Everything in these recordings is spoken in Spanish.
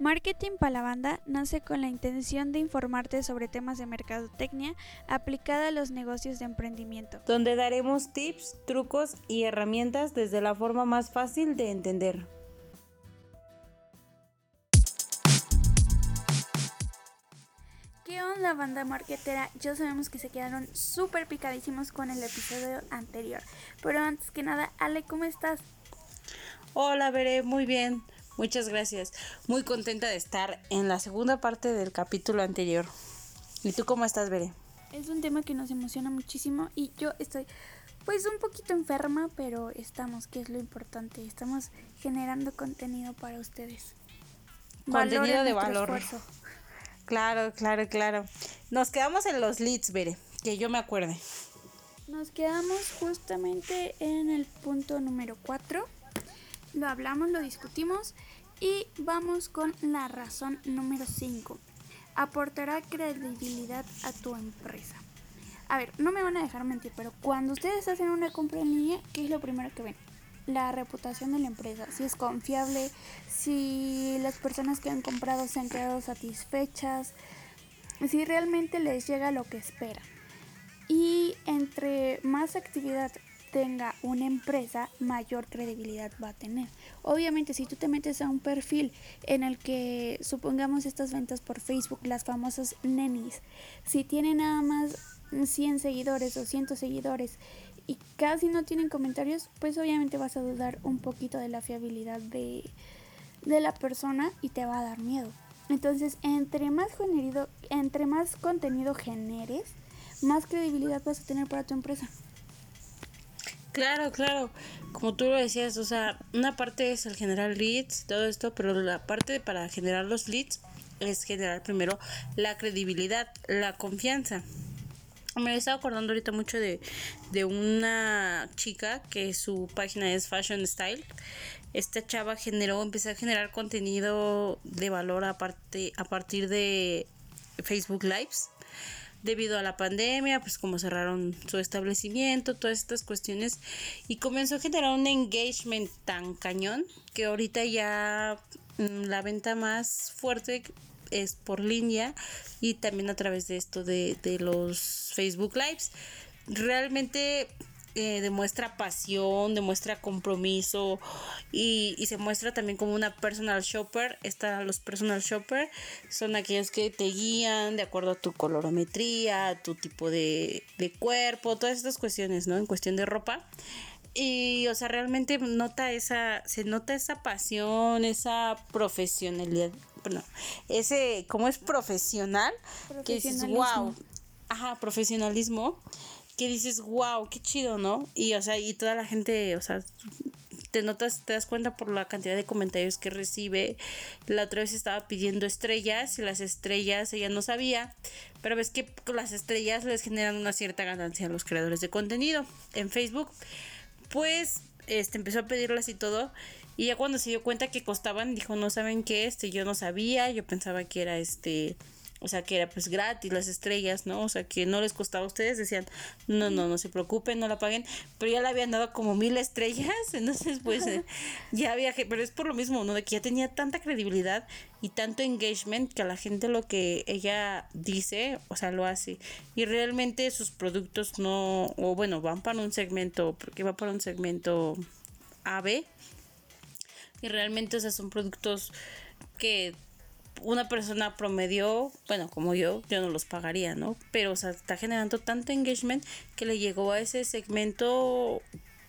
Marketing para la banda nace con la intención de informarte sobre temas de mercadotecnia aplicada a los negocios de emprendimiento. donde daremos tips, trucos y herramientas desde la forma más fácil de entender. ¿Qué onda banda marketera? Ya sabemos que se quedaron súper picadísimos con el episodio anterior. Pero antes que nada, Ale, ¿cómo estás? Hola, Veré, muy bien. Muchas gracias. Muy contenta de estar en la segunda parte del capítulo anterior. ¿Y tú cómo estás, Veré? Es un tema que nos emociona muchísimo y yo estoy pues un poquito enferma, pero estamos, que es lo importante. Estamos generando contenido para ustedes. Contenido Valoren de valor. esfuerzo. Claro, claro, claro. Nos quedamos en los leads, Veré, que yo me acuerde. Nos quedamos justamente en el punto número 4. Lo hablamos, lo discutimos y vamos con la razón número 5. Aportará credibilidad a tu empresa. A ver, no me van a dejar mentir, pero cuando ustedes hacen una compra en línea, ¿qué es lo primero que ven? La reputación de la empresa, si es confiable, si las personas que han comprado se han quedado satisfechas, si realmente les llega lo que esperan. Y entre más actividad tenga una empresa, mayor credibilidad va a tener. Obviamente, si tú te metes a un perfil en el que supongamos estas ventas por Facebook, las famosas nenis, si tiene nada más 100 seguidores o 100 seguidores y casi no tienen comentarios, pues obviamente vas a dudar un poquito de la fiabilidad de, de la persona y te va a dar miedo. Entonces, entre más, generido, entre más contenido generes, más credibilidad vas a tener para tu empresa. Claro, claro. Como tú lo decías, o sea, una parte es el generar leads, todo esto, pero la parte para generar los leads es generar primero la credibilidad, la confianza. Me estaba acordando ahorita mucho de, de una chica que su página es Fashion Style. Esta chava generó, empezó a generar contenido de valor aparte, a partir de Facebook Lives debido a la pandemia, pues como cerraron su establecimiento, todas estas cuestiones, y comenzó a generar un engagement tan cañón que ahorita ya mm, la venta más fuerte es por línea y también a través de esto de, de los Facebook Lives. Realmente eh, demuestra pasión, demuestra compromiso y, y se muestra también como una personal shopper. Está, los personal shopper son aquellos que te guían de acuerdo a tu colorometría, a tu tipo de, de cuerpo, todas estas cuestiones, ¿no? En cuestión de ropa. Y, o sea, realmente nota esa, se nota esa pasión, esa profesionalidad, bueno, ese, como es profesional, que dices, Profesionalismo. wow, ajá, profesionalismo, que dices, wow, qué chido, ¿no? Y, o sea, y toda la gente, o sea, te notas, te das cuenta por la cantidad de comentarios que recibe. La otra vez estaba pidiendo estrellas y las estrellas ella no sabía, pero ves que las estrellas les generan una cierta ganancia a los creadores de contenido en Facebook. Pues este empezó a pedirlas y todo y ya cuando se dio cuenta que costaban dijo, "No saben qué, este yo no sabía, yo pensaba que era este o sea, que era pues gratis las estrellas, ¿no? O sea, que no les costaba a ustedes, decían, no, no, no se preocupen, no la paguen, pero ya le habían dado como mil estrellas, entonces pues eh, ya había, pero es por lo mismo, ¿no? De que ya tenía tanta credibilidad y tanto engagement que a la gente lo que ella dice, o sea, lo hace. Y realmente sus productos no, o bueno, van para un segmento, porque va para un segmento AB, y realmente, o sea, son productos que una persona promedio, bueno, como yo, yo no los pagaría, ¿no? Pero, o sea, está generando tanto engagement que le llegó a ese segmento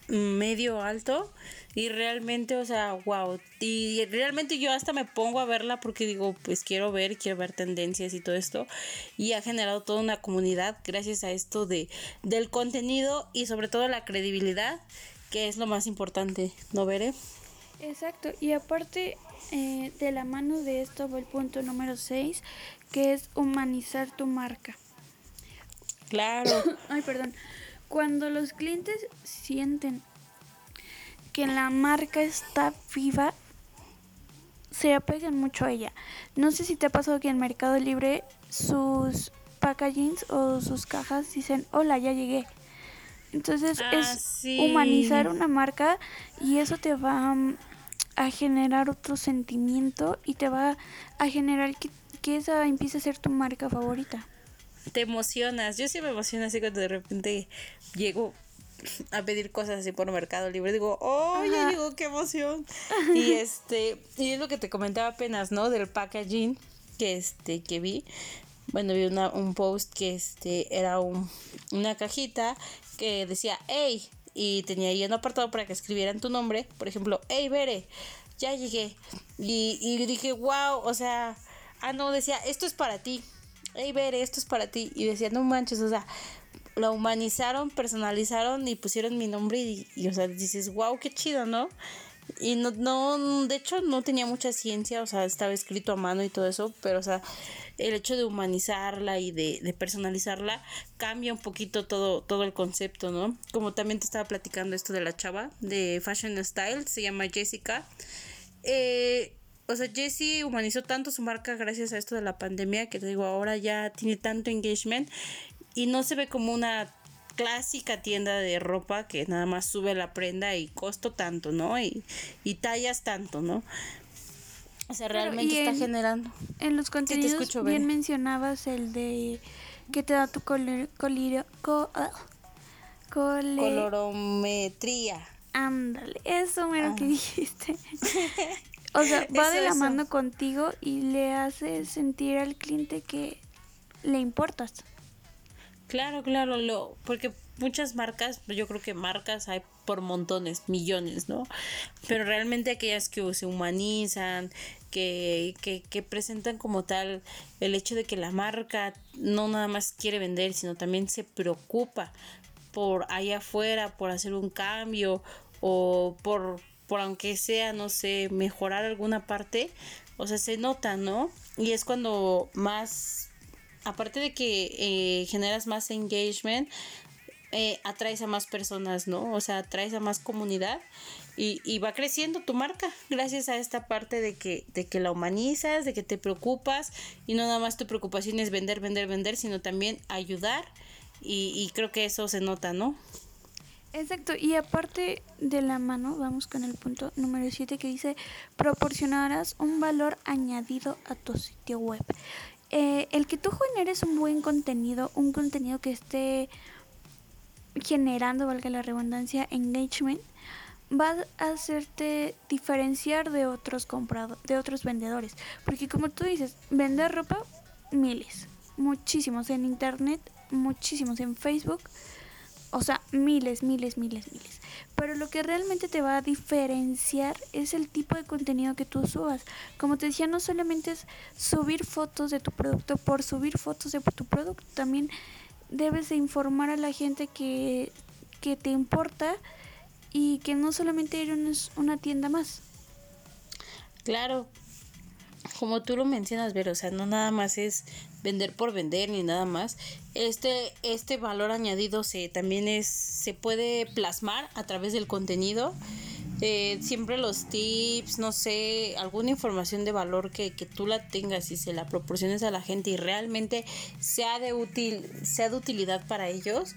medio alto y realmente, o sea, wow. Y realmente yo hasta me pongo a verla porque digo, pues quiero ver, quiero ver tendencias y todo esto. Y ha generado toda una comunidad gracias a esto de del contenido y sobre todo la credibilidad, que es lo más importante, ¿no veré? Exacto, y aparte eh, de la mano de esto va el punto número 6, que es humanizar tu marca. Claro. Ay, perdón. Cuando los clientes sienten que la marca está viva, se apegan mucho a ella. No sé si te ha pasado que en Mercado Libre sus packagings o sus cajas dicen, hola, ya llegué. Entonces Ah, es sí. humanizar una marca y eso te va mm, a generar otro sentimiento y te va a generar que, que esa empiece a ser tu marca favorita. Te emocionas. Yo sí me emociono así cuando de repente llego a pedir cosas así por Mercado Libre. Digo, oh, ya llegó, qué emoción. y este, y es lo que te comentaba apenas, ¿no? Del packaging que este, que vi. Bueno, vi una, un post que este era un, una cajita que decía, hey, y tenía ahí un apartado para que escribieran tu nombre. Por ejemplo, hey, Bere, ya llegué. Y, y dije, wow, o sea, ah, no, decía, esto es para ti. Hey, Bere, esto es para ti. Y decía, no manches, o sea, la humanizaron, personalizaron y pusieron mi nombre y, o sea, dices, wow, qué chido, ¿no? Y no, no, de hecho no tenía mucha ciencia, o sea, estaba escrito a mano y todo eso, pero o sea, el hecho de humanizarla y de, de personalizarla cambia un poquito todo, todo el concepto, ¿no? Como también te estaba platicando esto de la chava de Fashion Style, se llama Jessica. Eh, o sea, Jessie humanizó tanto su marca gracias a esto de la pandemia que te digo, ahora ya tiene tanto engagement y no se ve como una clásica tienda de ropa que nada más sube la prenda y costo tanto, ¿no? Y, y tallas tanto, ¿no? O sea, realmente está generando. En los contenidos bien mencionabas el de que te da tu color, ah, colorometría. Ándale, eso lo que dijiste. o sea, va de la mano contigo y le hace sentir al cliente que le importas. Claro, claro, lo, porque muchas marcas, yo creo que marcas hay por montones, millones, ¿no? Pero realmente aquellas que se humanizan, que, que, que presentan como tal el hecho de que la marca no nada más quiere vender, sino también se preocupa por allá afuera, por hacer un cambio o por, por aunque sea, no sé, mejorar alguna parte, o sea, se nota, ¿no? Y es cuando más aparte de que eh, generas más engagement, eh, atraes a más personas, ¿no? O sea, atraes a más comunidad y, va creciendo tu marca gracias a esta parte de que, de que la humanizas, de que te preocupas y no nada más tu preocupación es vender, vender, vender, sino también ayudar y, y creo que eso se nota, ¿no? Exacto, y aparte de la mano, vamos con el punto número 7 que dice, proporcionarás un valor añadido a tu sitio web. Eh, el que tú generes un buen contenido, un contenido que esté generando, valga la redundancia, engagement, va a hacerte diferenciar de otros comprados, de otros vendedores. Porque como tú dices, vender ropa, miles, muchísimos en internet, muchísimos en Facebook, o sea, miles, miles, miles, miles. Pero lo que realmente te va a diferenciar es el tipo de contenido que tú subas. Como te decía, no solamente es subir fotos de tu producto por subir fotos de tu producto, también debes de informar a la gente que, que te importa y que no solamente eres una tienda más. Claro, como tú lo mencionas, Ver, o sea, no nada más es vender por vender ni nada más. Este, este valor añadido se también es, se puede plasmar a través del contenido. Eh, siempre los tips, no sé, alguna información de valor que, que tú la tengas y se la proporciones a la gente y realmente sea de útil, sea de utilidad para ellos,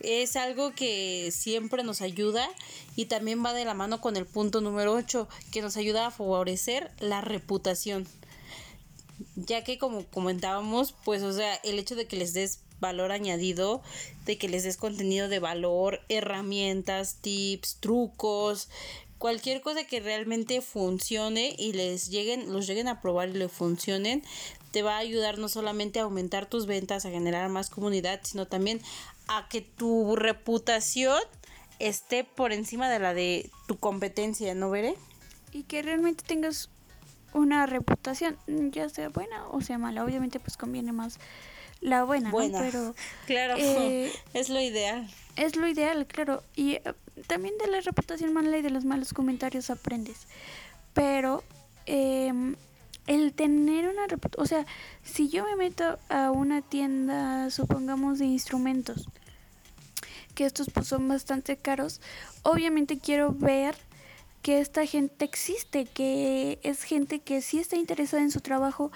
es algo que siempre nos ayuda y también va de la mano con el punto número 8, que nos ayuda a favorecer la reputación ya que como comentábamos, pues o sea, el hecho de que les des valor añadido, de que les des contenido de valor, herramientas, tips, trucos, cualquier cosa que realmente funcione y les lleguen, los lleguen a probar y le funcionen, te va a ayudar no solamente a aumentar tus ventas, a generar más comunidad, sino también a que tu reputación esté por encima de la de tu competencia, ¿no veré? Y que realmente tengas una reputación, ya sea buena o sea mala. Obviamente pues conviene más la buena, buena. Pero claro, eh, es lo ideal. Es lo ideal, claro. Y eh, también de la reputación mala y de los malos comentarios aprendes. Pero em, el tener una reputación, o sea, si yo me meto a una tienda, supongamos, de instrumentos, que estos pues son bastante caros, obviamente quiero ver que esta gente existe, que es gente que sí está interesada en su trabajo,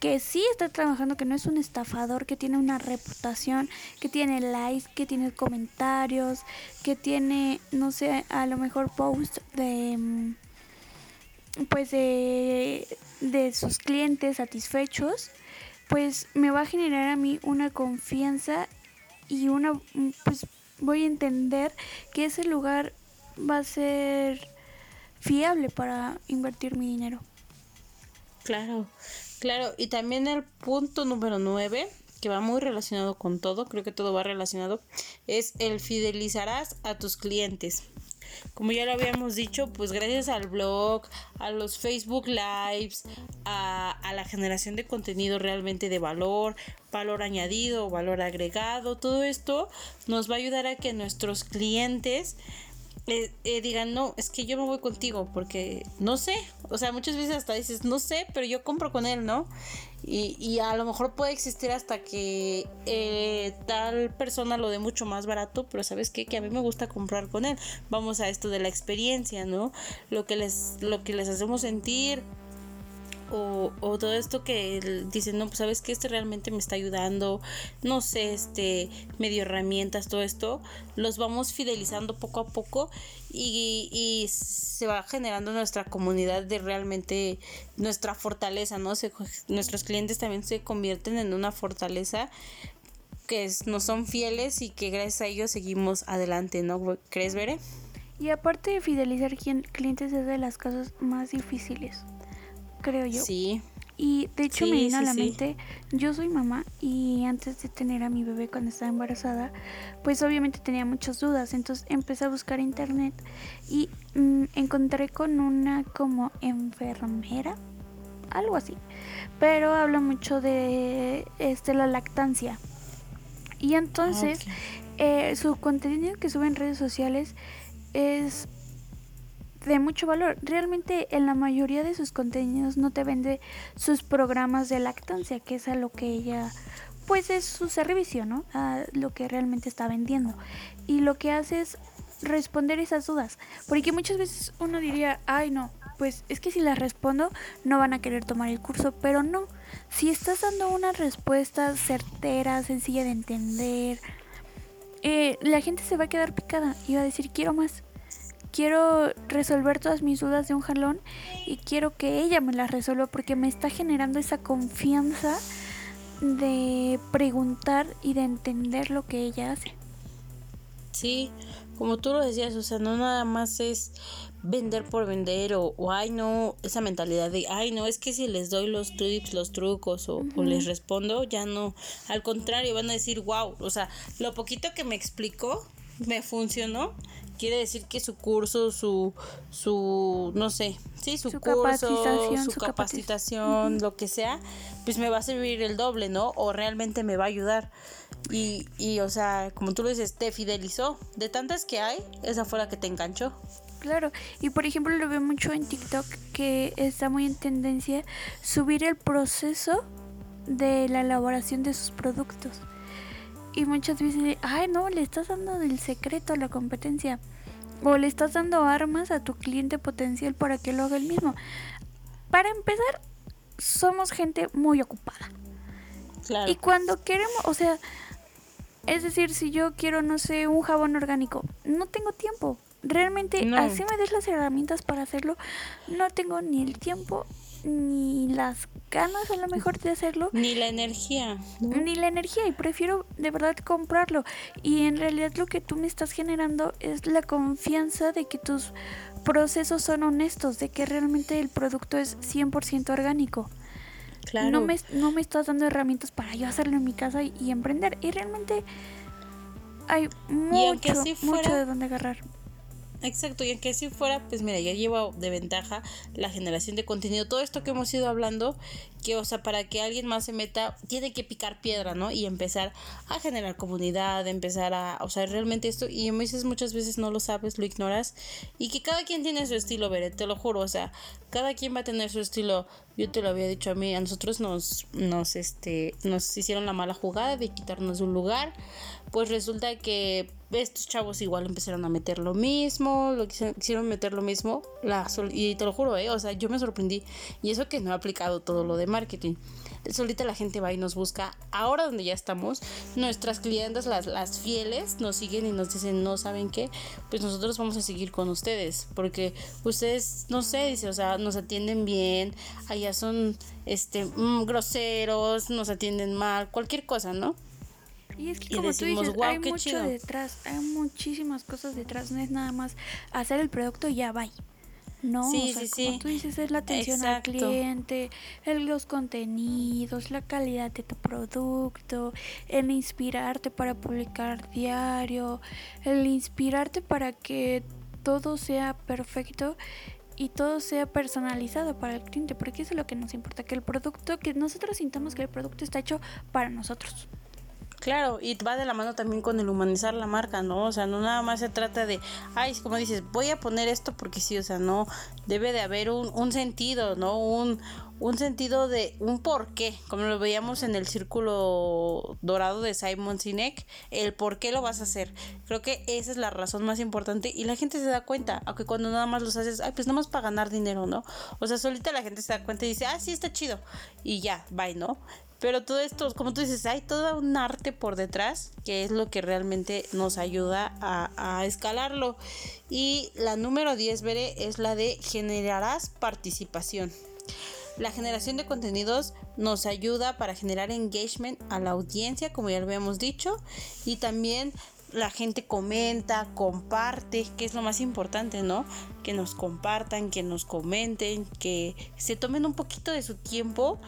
que sí está trabajando, que no es un estafador, que tiene una reputación, que tiene likes, que tiene comentarios, que tiene, no sé, a lo mejor post de, mm, pues de, de sus clientes satisfechos, pues me va a generar a mí una confianza y una pues voy a entender que ese lugar va a ser fiable para invertir mi dinero. Claro, claro. Y también el punto número nueve, que va muy relacionado con todo, creo que todo va relacionado, es el fidelizarás a tus clientes. Como ya lo habíamos dicho, pues gracias al blog, a los Facebook Lives, a, a la generación de contenido realmente de valor, valor añadido, valor agregado, todo esto nos va a ayudar a que nuestros clientes eh, digan, no, es que yo me voy contigo porque no sé, o sea, muchas veces hasta dices, no sé, pero yo compro con él, ¿no? Y, y a lo mejor puede existir hasta que eh, tal persona lo dé mucho más barato, pero sabes qué, que a mí me gusta comprar con él. Vamos a esto de la experiencia, ¿no? Lo que les, lo que les hacemos sentir o, o, todo esto que dicen, no, pues sabes que este realmente me está ayudando, no sé, este, medio herramientas, todo esto, los vamos fidelizando poco a poco y, y se va generando nuestra comunidad de realmente nuestra fortaleza, ¿no? Nuestros clientes también se convierten en una fortaleza que nos son fieles y que gracias a ellos seguimos adelante, ¿no? ¿Crees, Bere? Y aparte de fidelizar clientes es de las cosas más difíciles creo yo. Sí. Y de hecho me vino a la mente, yo soy mamá y antes de tener a mi bebé cuando estaba embarazada, pues obviamente tenía muchas dudas, entonces empecé a buscar internet y mm, encontré con una como enfermera, algo así, pero habla mucho de este la lactancia. Y entonces eh, su contenido que sube en redes sociales es de mucho valor. Realmente en la mayoría de sus contenidos no te vende sus programas de lactancia, que es a lo que ella, pues es su servicio, ¿no? A lo que realmente está vendiendo. Y lo que hace es responder esas dudas. Porque muchas veces uno diría, ay no, pues es que si las respondo no van a querer tomar el curso, pero no. Si estás dando una respuesta certera, sencilla de entender, eh, la gente se va a quedar picada y va a decir quiero más quiero resolver todas mis dudas de un jalón y quiero que ella me las resuelva porque me está generando esa confianza de preguntar y de entender lo que ella hace. Sí, como tú lo decías, o sea, no nada más es vender por vender o, ay no, esa mentalidad de ay no, es que si les doy los tips, los trucos o, o, les respondo, ya no, al contrario, van a decir wow, o sea, lo poquito que me explicó me funcionó quiere decir que su curso, su, su no sé, sí, su, curso, capacitación, su, capacitación, lo que sea, pues me va a servir el doble, ¿no? O realmente me va a ayudar. Y, y, o sea, como tú lo dices, te fidelizó. De tantas que hay, esa fue la que te enganchó. Claro, y por ejemplo lo veo mucho en TikTok que está muy en tendencia subir el proceso de la elaboración de sus productos y muchas veces, ay no, le estás dando el secreto a la competencia o le estás dando armas a tu cliente potencial para que lo haga el mismo. Para empezar, somos gente muy ocupada. Claro. Y cuando queremos, o sea, es decir, si yo quiero, no sé, un jabón orgánico, no tengo tiempo. Realmente, así me des las herramientas para hacerlo, no tengo ni el tiempo ni las ganas a lo mejor de hacerlo. Ni la energía. Ni la energía y prefiero de verdad comprarlo. Y en realidad lo que tú me estás generando es la confianza de que tus procesos son honestos, de que realmente el producto es 100% orgánico. Claro. No me, no me estás dando herramientas para yo hacerlo en mi casa y, emprender. Y realmente hay mucho, mucho de donde agarrar. Exacto, y aunque así fuera, pues mira, ya lleva de ventaja la generación de contenido. Todo esto que hemos ido hablando, que, o sea, para que alguien más se meta, tiene que picar piedra, ¿no? Y empezar a generar comunidad, empezar a, o sea, realmente esto, y me dices muchas veces no lo sabes, lo ignoras, y que cada quien tiene su estilo, veré, te lo juro, o sea, cada quien va a tener su estilo. Yo te lo había dicho a mí, a nosotros nos, nos, este, nos hicieron la mala jugada de quitarnos un lugar, pues resulta que estos chavos igual empezaron a meter lo mismo, lo quisieron, meter lo mismo, la y te lo juro, eh, o sea, yo me sorprendí y eso que no he aplicado todo lo de marketing. Solita la gente va y nos busca. Ahora donde ya estamos, nuestras clientes, las, las fieles, nos siguen y nos dicen, no saben qué, pues nosotros vamos a seguir con ustedes, porque ustedes, no sé, dice, o sea, nos atienden bien, allá son, este, mm, groseros, nos atienden mal, cualquier cosa, ¿no? Y es que como tú dices, hay mucho detrás, hay muchísimas cosas detrás, no es nada más hacer el producto y ya va. No, sí, o sea, como tú dices, es la atención al cliente, el, los contenidos, la calidad de tu producto, el inspirarte para publicar diario, el inspirarte para que todo sea perfecto y todo sea personalizado para el cliente, porque eso es lo que nos importa, que el producto, que nosotros sintamos que el producto está hecho para nosotros. Claro, y va de la mano también con el humanizar la marca, ¿no? O sea, no nada más se trata de, ay, como dices, voy a poner esto porque sí, o sea, no, debe de haber un, un sentido, ¿no? Un, un sentido de un porqué, como lo veíamos en el círculo dorado de Simon Sinek, el por qué lo vas a hacer. Creo que esa es la razón más importante y la gente se da cuenta, aunque cuando nada más los haces, ay, pues nada más para ganar dinero, ¿no? O sea, solita la gente se da cuenta y dice, ah, sí, está chido. Y ya, bye, ¿no? Pero todo esto, como tú dices, hay todo un arte por detrás que es lo que realmente nos ayuda a, escalarlo. Y la número 10, veré, es la de generarás participación. La generación de contenidos nos ayuda para generar engagement a la audiencia, como ya lo habíamos dicho, y también la gente comenta, comparte, que es lo más importante, ¿no? Que nos compartan, que nos comenten, que se tomen un poquito de su tiempo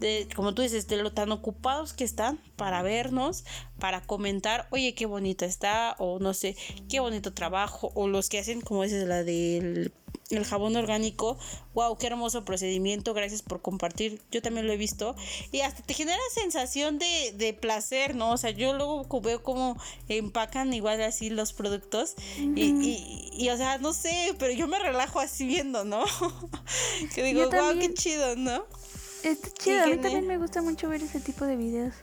de, como tú dices, de lo tan ocupados que están para vernos, para comentar, oye, qué bonita está, o no sé, qué bonito trabajo, o los que hacen, como dices, la del el jabón orgánico, wow, qué hermoso procedimiento, gracias por compartir, yo también lo he visto, y hasta te genera sensación de, de placer, ¿no? O sea, yo luego veo cómo empacan igual así los productos, y, y, y, o sea, no sé, pero yo me relajo así viendo, ¿no? que digo, wow, qué chido, ¿no? Está chido, a mí también me gusta mucho ver ese tipo de videos.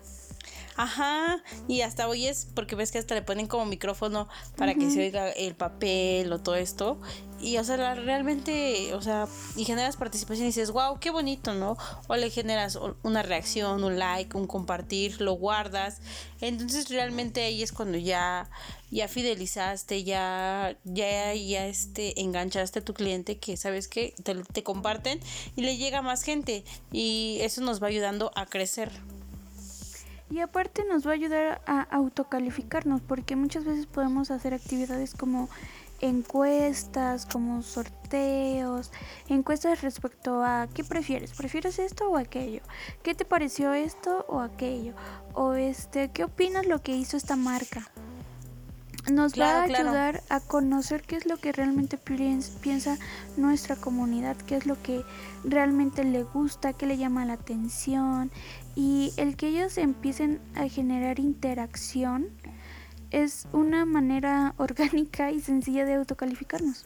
Ajá, y hasta oyes, porque ves que hasta le ponen como micrófono para que se oiga el papel o todo esto. Y, o sea, realmente, o sea, y generas participación y dices, wow, qué bonito, ¿no? O le generas una reacción, un like, un compartir, lo guardas. Entonces, realmente ahí es cuando ya, ya fidelizaste, ya, ya, ya este, enganchaste a tu cliente que sabes que te, te comparten y le llega más gente. Y eso nos va ayudando a crecer. Y aparte nos va a ayudar a autocalificarnos porque muchas veces podemos hacer actividades como encuestas, como sorteos, encuestas respecto a qué prefieres, prefieres esto o aquello, qué te pareció esto o aquello, o este, qué opinas lo que hizo esta marca. Nos va a ayudar a conocer qué es lo que realmente piensa nuestra comunidad, qué es lo que realmente le gusta, qué le llama la atención, y el que ellos empiecen a generar interacción es una manera orgánica y sencilla de autocalificarnos.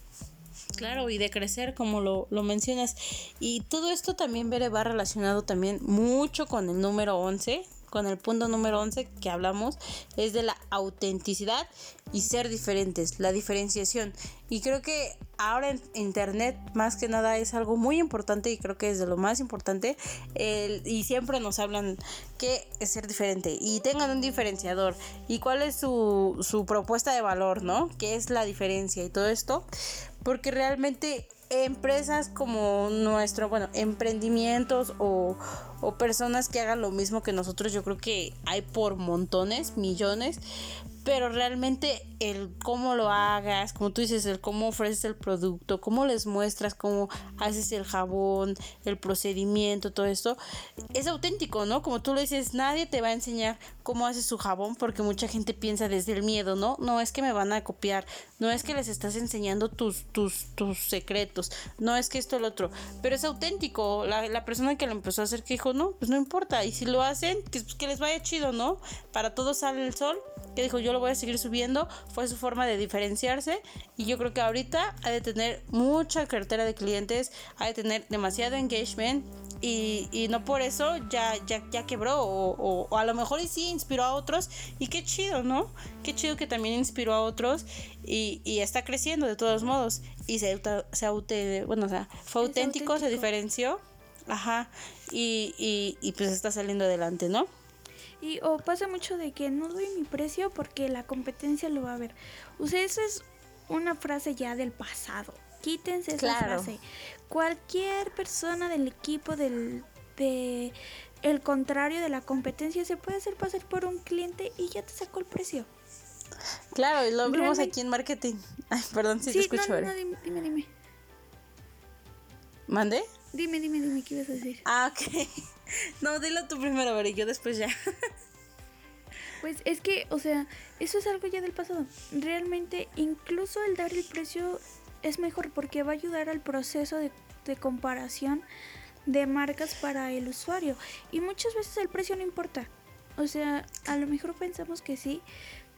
Claro, y de crecer, como lo, lo mencionas. Y todo esto también va relacionado también mucho con el número 11, con el punto número 11 que hablamos, es de la autenticidad y ser diferentes, la diferenciación. Y creo que ahora en internet más que nada es algo muy importante y creo que es de lo más importante y siempre nos hablan que es ser diferente y tengan un diferenciador y cuál es su, su propuesta de valor, ¿no? ¿Qué es la diferencia y todo esto? Porque realmente empresas como nuestro, bueno, emprendimientos o, o, personas que hagan lo mismo que nosotros, yo creo que hay por montones, millones, pero realmente el cómo lo hagas, como tú dices, el cómo ofreces el producto, cómo les muestras cómo haces el jabón, el procedimiento, todo esto, es auténtico, ¿no? Como tú lo dices, nadie te va a enseñar cómo haces su jabón porque mucha gente piensa desde el miedo, ¿no? No es que me van a copiar, no es que les estás enseñando tus, tus, tus secretos, no es que esto lo otro, pero es auténtico. La, la, persona que lo empezó a hacer que dijo, no, pues no importa, y si lo hacen, que, pues que les vaya chido, ¿no? Para todos sale el sol, que dijo, yo lo voy a seguir subiendo, fue su forma de diferenciarse. Y yo creo que ahorita ha de tener mucha cartera de clientes, ha de tener demasiado engagement y, y no por eso ya, ya, ya quebró o, o, a lo mejor sí inspiró a otros. Y qué chido, ¿no? Qué chido que también inspiró a otros y, y está creciendo de todos modos. Y se, se bueno, o sea, fue auténtico, se diferenció, ajá, y, y, y pues está saliendo adelante, ¿no? Y o pasa mucho de que no doy mi precio porque la competencia lo va a ver. O sea, esa es una frase ya del pasado. Quítense esa frase. Cualquier persona del equipo del de el contrario de la competencia se puede hacer pasar por un cliente y ya te sacó el precio. Claro, y lo vemos aquí en marketing. Ay, perdón si te escucho. No, no, dime, dime, dime. ¿Mande? Dime, dime, dime, ¿qué ibas a decir? Ah, ok. No, dilo tú primero, y yo después ya. Pues es que, o sea, eso es algo ya del pasado. Realmente, incluso el dar el precio es mejor porque va a ayudar al proceso de, de comparación de marcas para el usuario. Y muchas veces el precio no importa. O sea, a lo mejor pensamos que sí,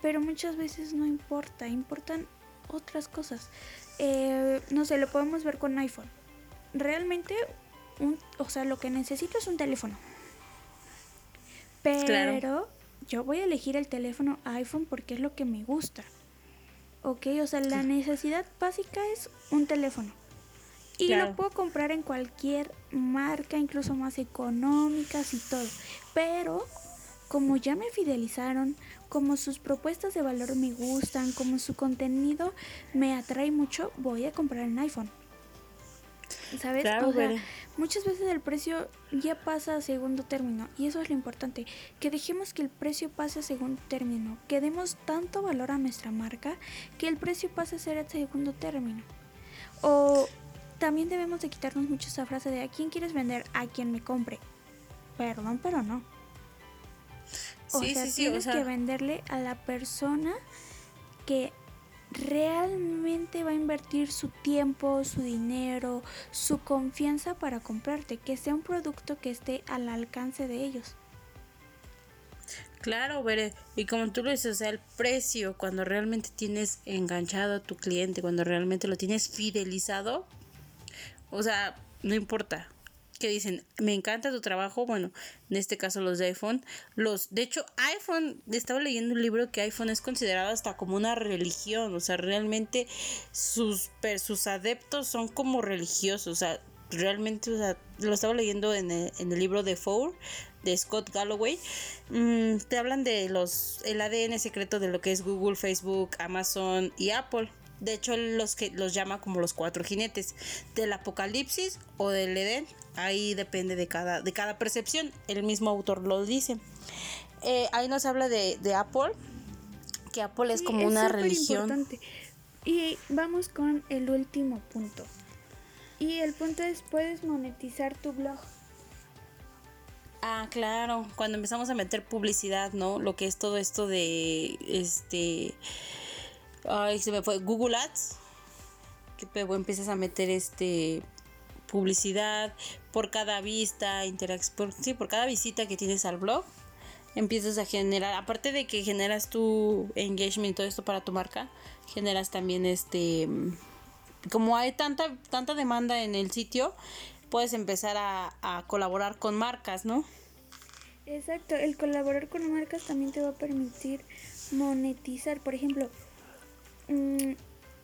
pero muchas veces no importa. Importan otras cosas. Eh, no sé, lo podemos ver con iPhone. Realmente, un, o sea, lo que necesito es un teléfono. Pero yo voy a elegir el teléfono iPhone porque es lo que me gusta. Ok, o sea, la necesidad básica es un teléfono. Y lo puedo comprar en cualquier marca, incluso más económicas y todo. Pero como ya me fidelizaron, como sus propuestas de valor me gustan, como su contenido me atrae mucho, voy a comprar un iPhone. ¿Sabes? o sea, muchas veces el precio ya pasa a segundo término y eso es lo importante, que dejemos que el precio pase a segundo término, que demos tanto valor a nuestra marca que el precio pase a ser a segundo término. O también debemos de quitarnos mucho esa frase de a quién quieres vender, a quien me compre. Perdón, pero no. O sea, tienes que venderle a la persona que realmente va a invertir su tiempo, su dinero, su confianza para comprarte, que sea un producto que esté al alcance de ellos. Claro, veré. Y como tú lo dices, o sea, el precio, cuando realmente tienes enganchado a tu cliente, cuando realmente lo tienes fidelizado, o sea, no importa que dicen, me encanta tu trabajo, bueno, en este caso los de iPhone, los, de hecho, iPhone, estaba leyendo un libro que iPhone es considerado hasta como una religión, o sea, realmente sus, sus adeptos son como religiosos, o sea, realmente, o sea, lo estaba leyendo en el, en el libro de Four, de Scott Galloway, mm, te hablan de los, el ADN secreto de lo que es Google, Facebook, Amazon y Apple. De hecho, los que los llama como los cuatro jinetes del apocalipsis o del Edén. Ahí depende de cada, de cada percepción. El mismo autor lo dice. Eh, ahí nos habla de, Apple, que Apple es como una religión. Importante. Y vamos con el último punto. Y el punto es, puedes monetizar tu blog. Ah, claro, cuando empezamos a meter publicidad, ¿no? Lo que es todo esto de, este, ay, se me fue, Google Ads, que pues, empiezas a meter, este, publicidad por cada vista, por, sí, por cada visita que tienes al blog, empiezas a generar, aparte de que generas tu engagement y todo esto para tu marca, generas también este, como hay tanta, tanta demanda en el sitio, puedes empezar a colaborar con marcas, ¿no? Exacto, el colaborar con marcas también te va a permitir monetizar, por ejemplo,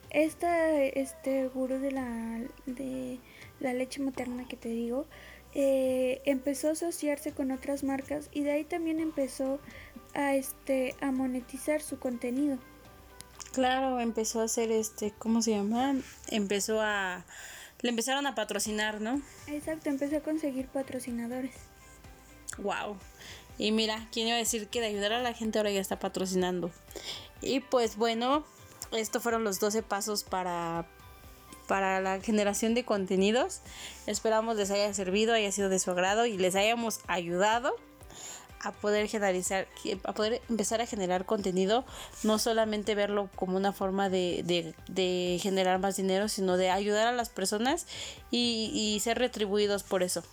esta, este gurú de la, de la leche materna que te digo, eh, empezó a asociarse con otras marcas y de ahí también empezó a, este, a monetizar su contenido. Claro, empezó a hacer este, ¿cómo se llama? Empezó a... Le empezaron a patrocinar, ¿no? Exacto, empezó a conseguir patrocinadores. Wow. Y mira, ¿quién iba a decir que de ayudar a la gente ahora ya está patrocinando? Y pues bueno, estos fueron los 12 pasos para, para la generación de contenidos. Esperamos les haya servido, haya sido de su agrado y les hayamos ayudado a poder generalizar, a poder empezar a generar contenido, no solamente verlo como una forma de, de, generar más dinero, sino de ayudar a las personas y ser retribuidos por eso.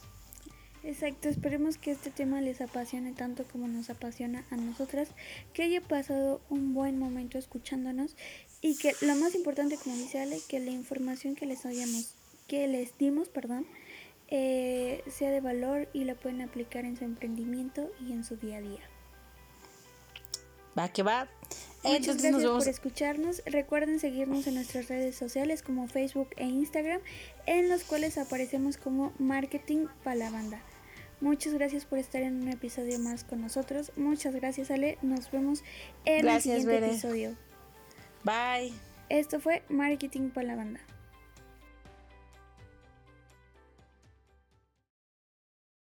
Exacto, esperemos que este tema les apasione tanto como nos apasiona a nosotras, que haya pasado un buen momento escuchándonos y que lo más importante, como dice Ale, que la información que les hayamos, que les dimos, perdón, eh, sea de valor y la pueden aplicar en su emprendimiento y en su día a día. Va que va. Muchas gracias por escucharnos. Recuerden seguirnos en nuestras redes sociales como Facebook e Instagram, en los cuales aparecemos como Marketing para la Banda. Muchas gracias por estar en un episodio más con nosotros. Muchas gracias, Ale. Nos vemos en el siguiente episodio. Bye. Esto fue Marketing para la Banda.